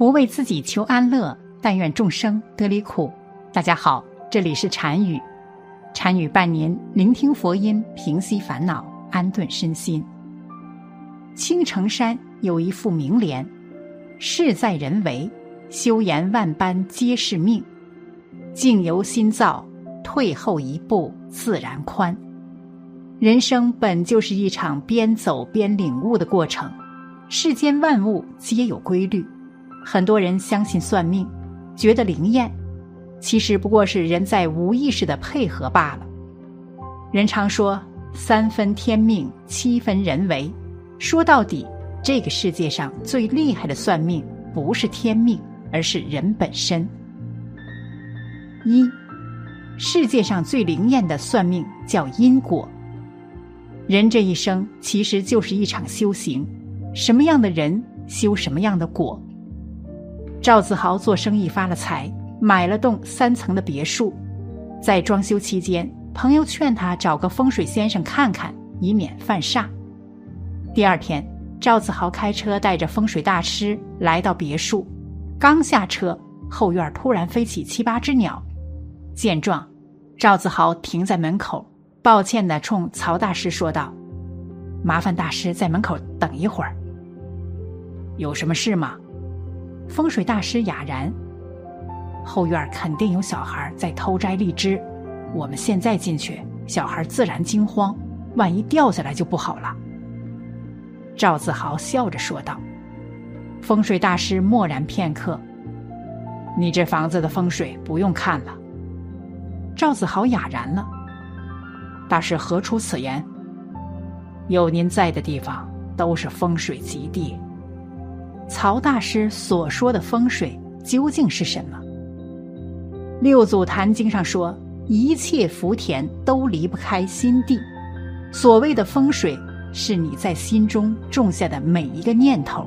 不为自己求安乐，但愿众生得离苦。大家好，这里是禅语，禅语伴您聆听佛音，平息烦恼，安顿身心。青城山有一副名联：“事在人为，修言万般皆是命；境由心造，退后一步自然宽。”人生本就是一场边走边领悟的过程，世间万物皆有规律。很多人相信算命，觉得灵验，其实不过是人在无意识的配合罢了。人常说三分天命，七分人为。说到底，这个世界上最厉害的算命不是天命，而是人本身。一，世界上最灵验的算命叫因果。人这一生其实就是一场修行，什么样的人修什么样的果。赵子豪做生意发了财，买了栋三层的别墅，在装修期间，朋友劝他找个风水先生看看，以免犯煞。第二天，赵子豪开车带着风水大师来到别墅，刚下车，后院突然飞起七八只鸟。见状，赵子豪停在门口。抱歉的冲曹大师说道：“麻烦大师在门口等一会儿。”有什么事吗？风水大师哑然：“后院肯定有小孩在偷摘荔枝，我们现在进去，小孩自然惊慌，万一掉下来就不好了。”赵子豪笑着说道。风水大师默然片刻：“你这房子的风水不用看了。”赵子豪哑然了。大师何出此言？有您在的地方都是风水极地。曹大师所说的风水究竟是什么？六祖坛经上说，一切福田都离不开心地。所谓的风水，是你在心中种下的每一个念头；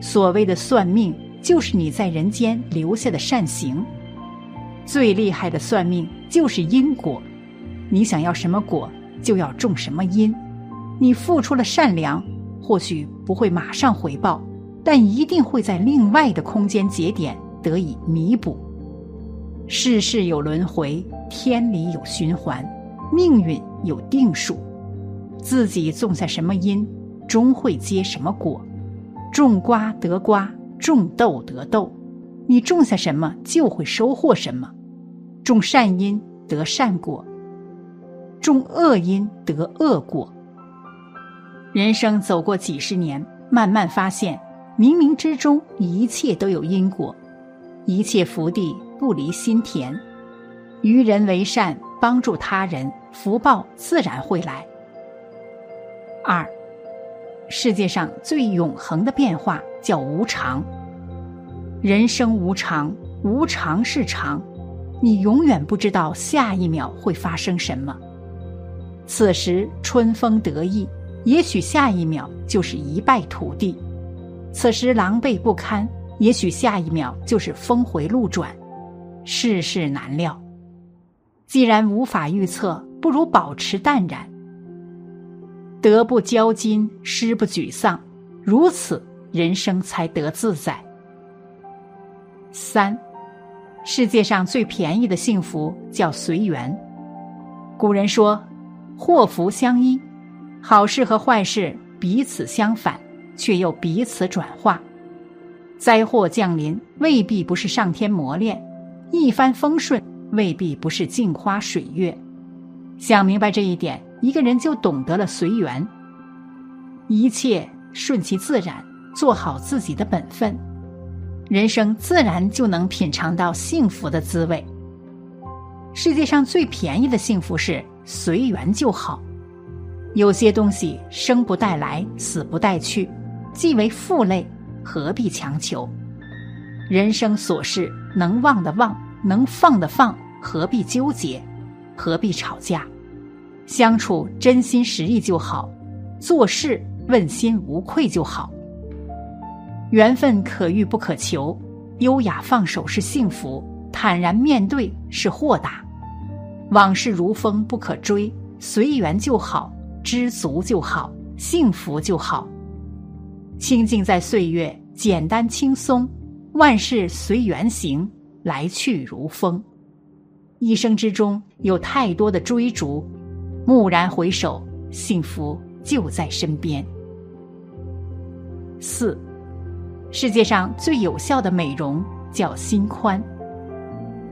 所谓的算命，就是你在人间留下的善行。最厉害的算命就是因果。你想要什么果，就要种什么因。你付出了善良，或许不会马上回报，但一定会在另外的空间节点得以弥补。世事有轮回，天理有循环，命运有定数。自己种下什么因，终会结什么果。种瓜得瓜，种豆得豆。你种下什么，就会收获什么。种善因得善果。种恶因得恶果。人生走过几十年，慢慢发现，冥冥之中一切都有因果，一切福地不离心田。于人为善，帮助他人，福报自然会来。二，世界上最永恒的变化叫无常。人生无常，无常是常，你永远不知道下一秒会发生什么。此时春风得意，也许下一秒就是一败涂地；此时狼狈不堪，也许下一秒就是峰回路转。世事难料，既然无法预测，不如保持淡然。得不骄矜，失不沮丧，如此人生才得自在。三，世界上最便宜的幸福叫随缘。古人说。祸福相依，好事和坏事彼此相反，却又彼此转化。灾祸降临未必不是上天磨练，一帆风顺未必不是镜花水月。想明白这一点，一个人就懂得了随缘，一切顺其自然，做好自己的本分，人生自然就能品尝到幸福的滋味。世界上最便宜的幸福是。随缘就好，有些东西生不带来，死不带去，既为负累，何必强求？人生琐事，能忘的忘，能放的放，何必纠结？何必吵架？相处真心实意就好，做事问心无愧就好。缘分可遇不可求，优雅放手是幸福，坦然面对是豁达。往事如风不可追，随缘就好，知足就好，幸福就好。清静在岁月，简单轻松，万事随缘行，来去如风。一生之中有太多的追逐，蓦然回首，幸福就在身边。四，世界上最有效的美容叫心宽。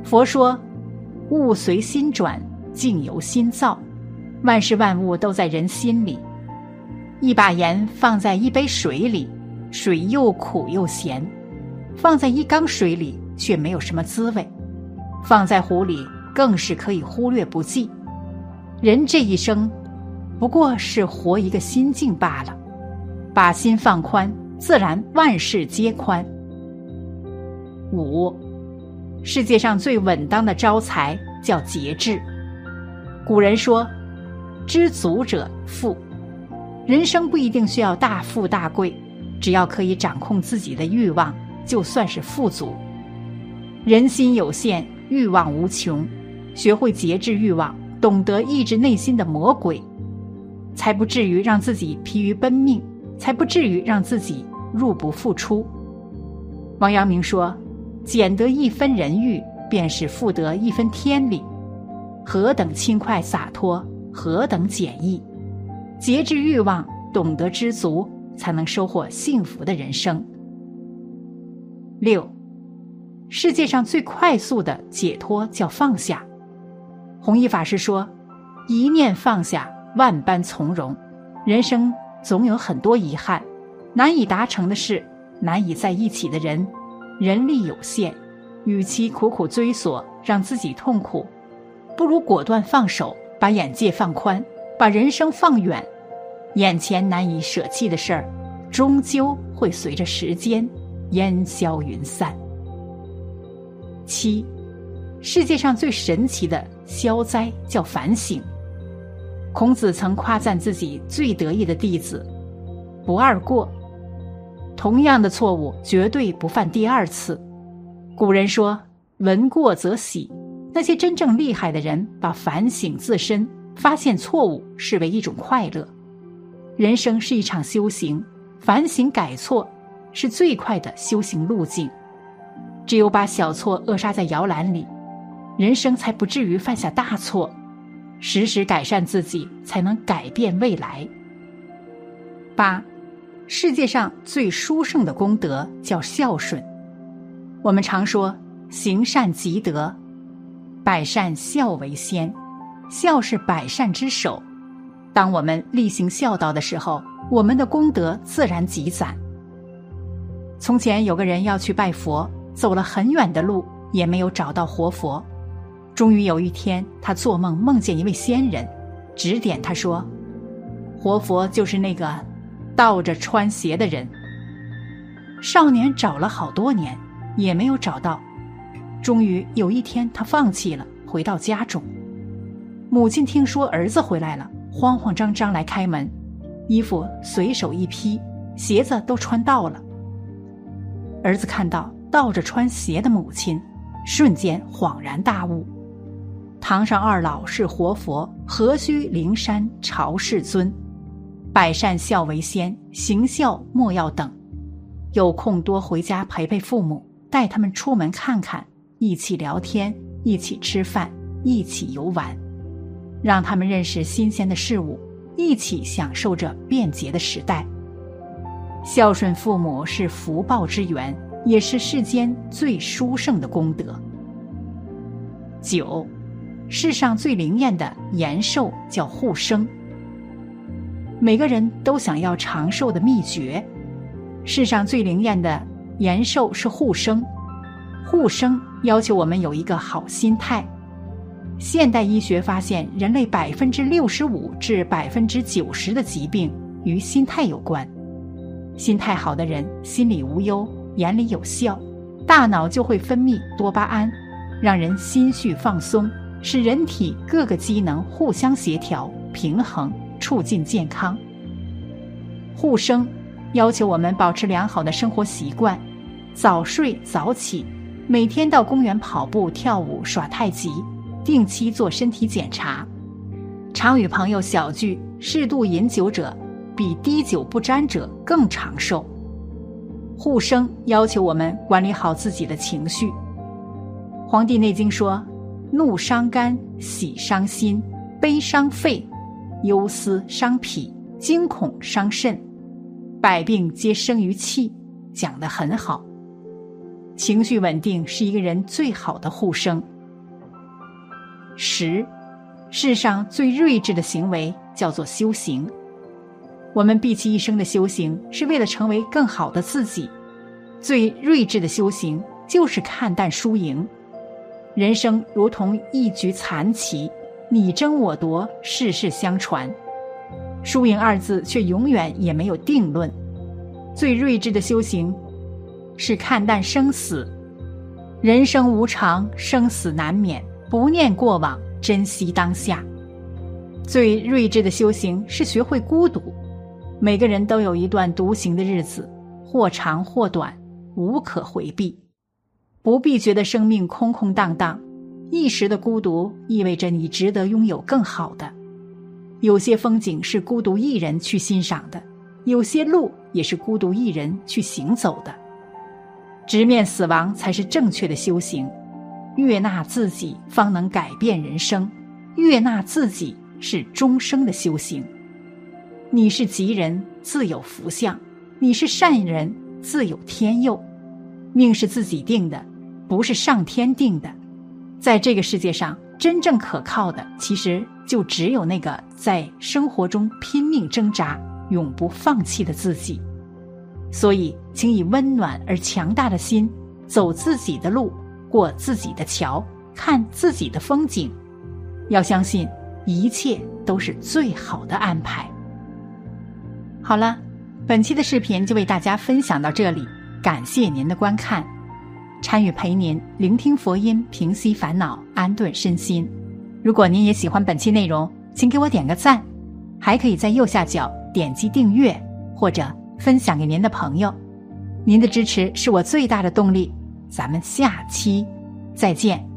佛说，物随心转，境由心造，万事万物都在人心里。一把盐放在一杯水里，水又苦又咸；放在一缸水里，却没有什么滋味；放在壶里，更是可以忽略不计。人这一生，不过是活一个心境罢了。把心放宽，自然万事皆宽。五，世界上最稳当的招财叫节制。古人说：“知足者富。”人生不一定需要大富大贵，只要可以掌控自己的欲望，就算是富足。人心有限，欲望无穷，学会节制欲望，懂得抑制内心的魔鬼，才不至于让自己疲于奔命，才不至于让自己入不敷出。王阳明说：“减得一分人欲，便是复得一分天理。何等轻快洒脱，何等简易。”节制欲望，懂得知足，才能收获幸福的人生。六，世界上最快速的解脱叫放下。弘一法师说：“一念放下，万般从容。”人生总有很多遗憾，难以达成的事，难以在一起的人，人力有限，与其苦苦追索，让自己痛苦，不如果断放手，把眼界放宽。把人生放远，眼前难以舍弃的事儿，终究会随着时间烟消云散。七，世界上最神奇的消灾叫反省。孔子曾夸赞自己最得意的弟子：“不二过。”同样的错误绝对不犯第二次。古人说：“闻过则喜。”那些真正厉害的人，把反省自身。发现错误视为一种快乐，人生是一场修行，反省改错是最快的修行路径。只有把小错扼杀在摇篮里，人生才不至于犯下大错。时时改善自己，才能改变未来。八，世界上最殊胜的功德叫孝顺。我们常说行善积德，百善孝为先。孝是百善之首，当我们力行孝道的时候，我们的功德自然积攒。从前有个人要去拜佛，走了很远的路，也没有找到活佛。终于有一天，他做梦梦见一位仙人，指点他说：“活佛就是那个倒着穿鞋的人。”少年找了好多年，也没有找到。终于有一天，他放弃了，回到家中。母亲听说儿子回来了，慌慌张张来开门，衣服随手一披，鞋子都穿倒了。儿子看到倒着穿鞋的母亲，瞬间恍然大悟：堂上二老是活佛，何须灵山朝世尊？百善孝为先，行孝莫要等。有空多回家陪陪父母，带他们出门看看，一起聊天，一起吃饭，一起游玩。让他们认识新鲜的事物，一起享受着便捷的时代。孝顺父母是福报之源，也是世间最殊胜的功德。九，世上最灵验的延寿叫护生。每个人都想要长寿的秘诀，世上最灵验的延寿是护生。护生要求我们有一个好心态。现代医学发现，人类百分之六十五至百分之九十的疾病与心态有关。心态好的人，心里无忧，眼里有笑，大脑就会分泌多巴胺，让人心绪放松，使人体各个机能互相协调、平衡，促进健康。护生要求我们保持良好的生活习惯，早睡早起，每天到公园跑步、跳舞、耍太极。定期做身体检查，常与朋友小聚，适度饮酒者比滴酒不沾者更长寿。护生要求我们管理好自己的情绪。《黄帝内经》说：“怒伤肝，喜伤心，悲伤肺，忧思伤脾，惊恐伤肾，百病皆生于气。”讲得很好。情绪稳定是一个人最好的护生。十，世上最睿智的行为叫做修行。我们毕其一生的修行，是为了成为更好的自己。最睿智的修行，就是看淡输赢。人生如同一局残棋，你争我夺，世世相传。输赢二字却永远也没有定论。最睿智的修行，是看淡生死。人生无常，生死难免，不念过往，珍惜当下。最睿智的修行，是学会孤独。每个人都有一段独行的日子，或长或短，无可回避。不必觉得生命空空荡荡，一时的孤独意味着你值得拥有更好的。有些风景是孤独一人去欣赏的，有些路也是孤独一人去行走的。直面死亡才是正确的修行，悦纳自己方能改变人生，悦纳自己是终生的修行。你是吉人，自有福相；你是善人，自有天佑。命是自己定的，不是上天定的。在这个世界上，真正可靠的，其实就只有那个在生活中拼命挣扎、永不放弃的自己。所以，请以温暖而强大的心，走自己的路，过自己的桥，看自己的风景。要相信，一切都是最好的安排。好了，本期的视频就为大家分享到这里，感谢您的观看。参与陪您聆听佛音，平息烦恼，安顿身心。如果您也喜欢本期内容，请给我点个赞，还可以在右下角点击订阅或者分享给您的朋友。您的支持是我最大的动力。咱们下期再见。